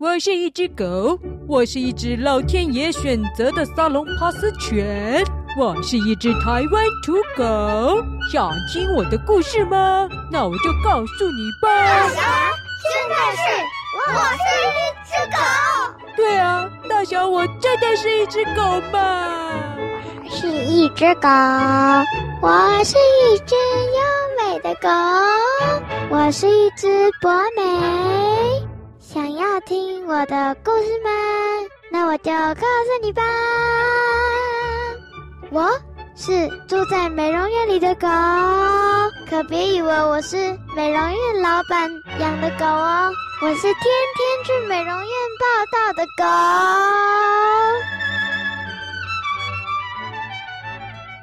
我是一只狗，我是一只老天爷选择的萨隆帕斯犬，我是一只台湾土狗。想听我的故事吗？那我就告诉你吧。大侠，现在是我是一只狗。对啊，大侠，我真的是一只狗吗？我是一只狗，我是一只优美的狗，我是一只博美。想要听我的故事吗？那我就告诉你吧。我是住在美容院里的狗，可别以为我是美容院老板养的狗哦，我是天天去美容院报到的狗。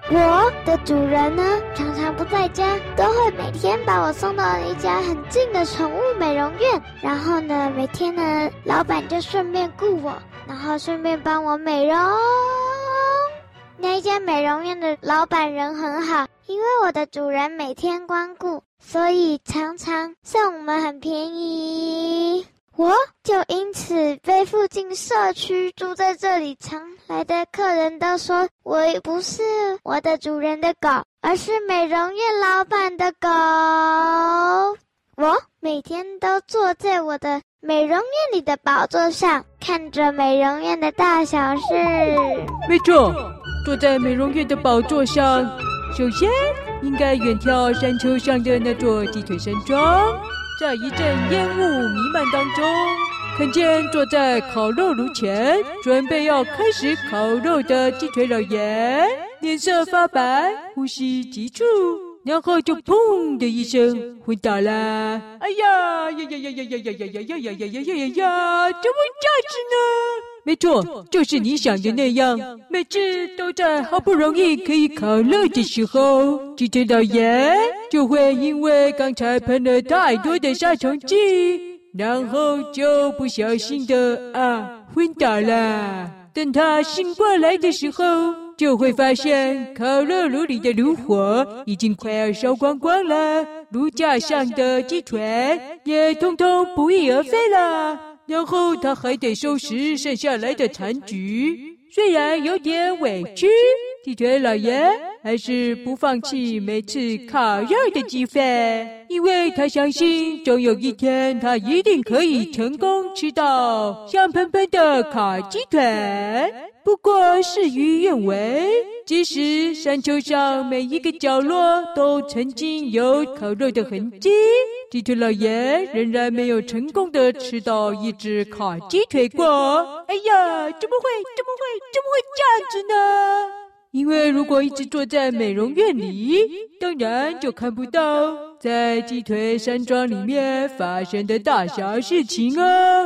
我的主人呢，常常不在家，都会每天把我送到一家很近的宠物美容院。然后呢，每天呢，老板就顺便雇我，然后顺便帮我美容。那一家美容院的老板人很好，因为我的主人每天光顾，所以常常送我们很便宜。我就因此被附近社区住在这里常来的客人都说，我不是我的主人的狗，而是美容院老板的狗。我每天都坐在我的美容院里的宝座上，看着美容院的大小事。没错，坐在美容院的宝座上，首先应该远眺山丘上的那座鸡腿山庄。在一阵烟雾弥漫当中，看见坐在烤肉炉前准备要开始烤肉的鸡腿老爷，脸色发白，呼吸急促，然后就砰的一声昏倒了。哎呀呀呀呀呀呀呀呀呀呀呀呀呀呀呀！怎么这样子呢？没错，就是你想的那样。每次都在好不容易可以烤肉的时候，鸡腿老爷就会因为刚才喷了太多的杀虫剂，然后就不小心的啊昏倒了。等他醒过来的时候，就会发现烤肉炉里的炉火已经快要烧光光了，炉架上的鸡腿也通通不翼而飞了。然后他还得收拾剩下来的残局，虽然有点委屈，鸡腿老爷还是不放弃每次烤肉的机会，因为他相信总有一天他一定可以成功吃到香喷喷的烤鸡腿。不过事与愿违，即使山丘上每一个角落都曾经有烤肉的痕迹。鸡腿老爷仍然没有成功的吃到一只烤鸡腿过。哎呀，怎么会？怎么会？怎么会这样子呢？因为如果一直坐在美容院里，当然就看不到在鸡腿山庄里面发生的大小事情啊。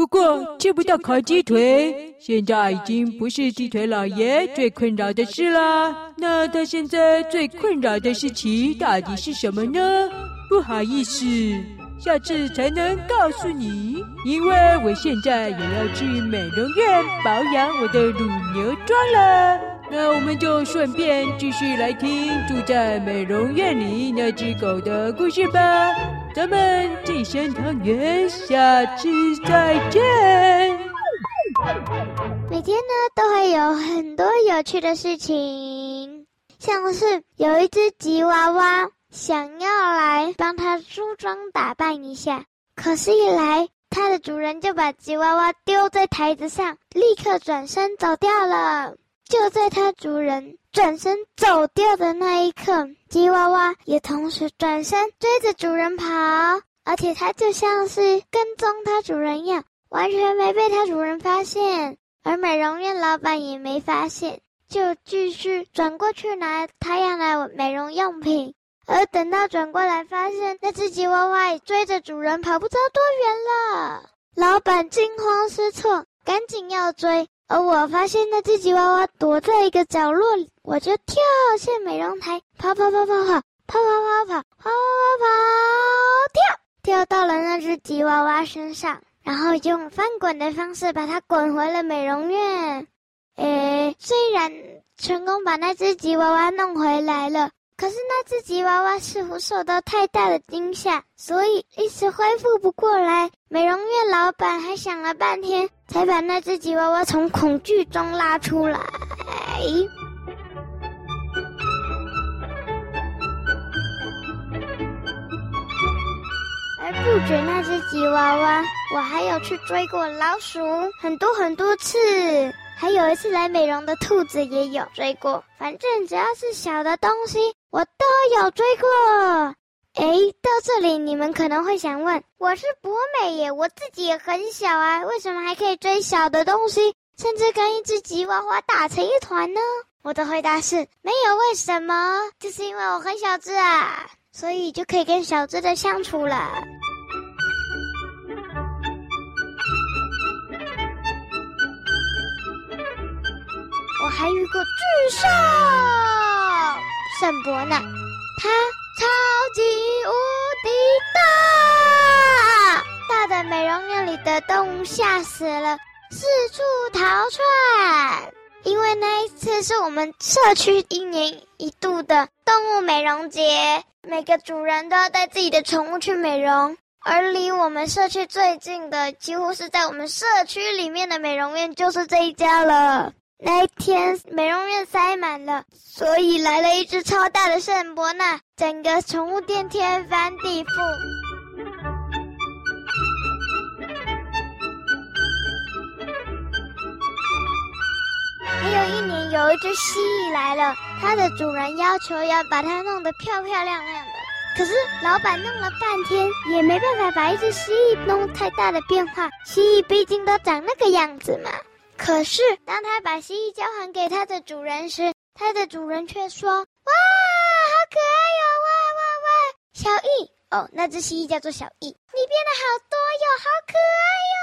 不过吃不到烤鸡腿，现在已经不是鸡腿老爷最困扰的事了。那他现在最困扰的事情到底是什么呢？不好意思，下次才能告诉你，因为我现在也要去美容院保养我的乳牛妆了。那我们就顺便继续来听住在美容院里那只狗的故事吧。咱们继生汤圆，下次再见。每天呢，都会有很多有趣的事情，像是有一只吉娃娃。想要来帮它梳妆打扮一下，可是，一来，它的主人就把吉娃娃丢在台子上，立刻转身走掉了。就在他主人转身走掉的那一刻，吉娃娃也同时转身追着主人跑，而且它就像是跟踪他主人一样，完全没被他主人发现，而美容院老板也没发现，就继续转过去拿他要来美容用品。而等到转过来，发现那只吉娃娃也追着主人跑，不知道多远了。老板惊慌失措，赶紧要追。而我发现那只吉娃娃躲在一个角落里，我就跳下美容台，跑跑跑跑跑，跑跑跑跑跑跑跑跑，跳跳到了那只吉娃娃身上，然后用翻滚的方式把它滚回了美容院。诶，虽然成功把那只吉娃娃弄回来了。可是那只吉娃娃似乎受到太大的惊吓，所以一时恢复不过来。美容院老板还想了半天，才把那只吉娃娃从恐惧中拉出来。而不止那只吉娃娃，我还有去追过老鼠很多很多次。还有一次来美容的兔子也有追过，反正只要是小的东西，我都有追过。哎，到这里你们可能会想问：我是博美耶，我自己也很小啊，为什么还可以追小的东西，甚至跟一只吉娃娃打成一团呢？我的回答是：没有为什么，就是因为我很小只啊，所以就可以跟小只的相处了。我还遇过巨兽圣伯纳，他超级无敌大，大的美容院里的动物吓死了，四处逃窜。因为那一次是我们社区一年一度的动物美容节，每个主人都要带自己的宠物去美容，而离我们社区最近的，几乎是在我们社区里面的美容院，就是这一家了。那一天，美容院塞满了，所以来了一只超大的圣伯纳，整个宠物店天翻地覆。还有一年，有一只蜥蜴来了，它的主人要求要把它弄得漂漂亮亮的，可是老板弄了半天，也没办法把一只蜥蜴弄太大的变化。蜥蜴毕竟都长那个样子嘛。可是，当他把蜥蜴交还给他的主人时，他的主人却说：“哇，好可爱哟！哇哇哇，小易哦，那只蜥蜴叫做小易，你变得好多哟，好可爱哟！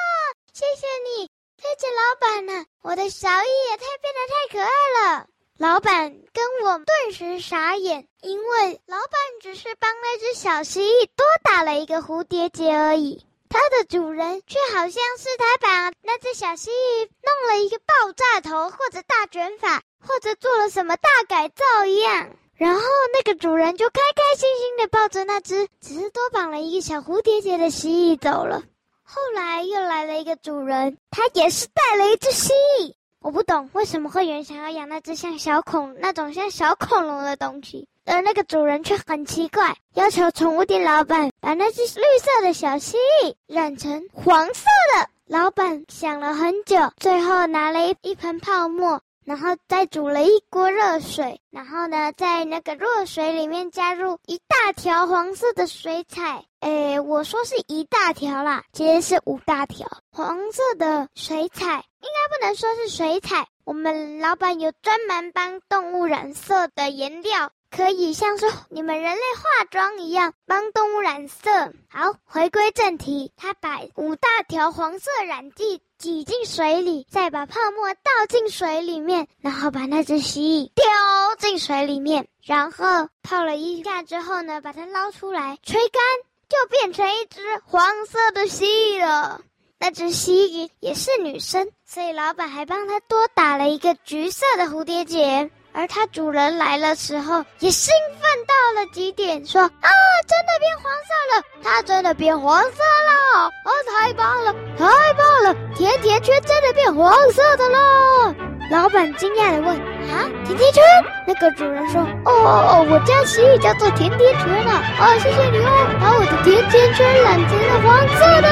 谢谢你，谢谢老板呢、我的小易也太变得太可爱了。”老板跟我顿时傻眼，因为老板只是帮那只小蜥蜴多打了一个蝴蝶结而已。它的主人却好像是他把那只小蜥蜴弄了一个爆炸头，或者大卷发，或者做了什么大改造一样。然后那个主人就开开心心的抱着那只只是多绑了一个小蝴蝶结的蜥蜴走了。后来又来了一个主人，他也是带了一只蜥蜴。我不懂为什么会有人想要养那只像小恐那种像小恐龙的东西。而那个主人却很奇怪，要求宠物店老板把那只绿色的小蜥蜴染成黄色的。老板想了很久，最后拿了一一盆泡沫，然后再煮了一锅热水，然后呢，在那个热水里面加入一大条黄色的水彩。诶，我说是一大条啦，其实是五大条黄色的水彩，应该不能说是水彩。我们老板有专门帮动物染色的颜料。可以像是你们人类化妆一样帮动物染色。好，回归正题，他把五大条黄色染剂挤进水里，再把泡沫倒进水里面，然后把那只蜥蜴丢进水里面，然后泡了一下之后呢，把它捞出来吹干，就变成一只黄色的蜥蜴了。那只蜥蜴也是女生，所以老板还帮她多打了一个橘色的蝴蝶结。而它主人来了时候，也兴奋到了极点，说：“啊，真的变黄色了！它真的变黄色了！哦，太棒了，太棒了！甜甜圈真的变黄色的了！”老板惊讶地问：“啊，甜甜圈？”那个主人说：“哦哦哦，我家蜥蜴叫做甜甜圈呢。哦，谢谢你哦，把我的甜甜圈染成了黄色的。”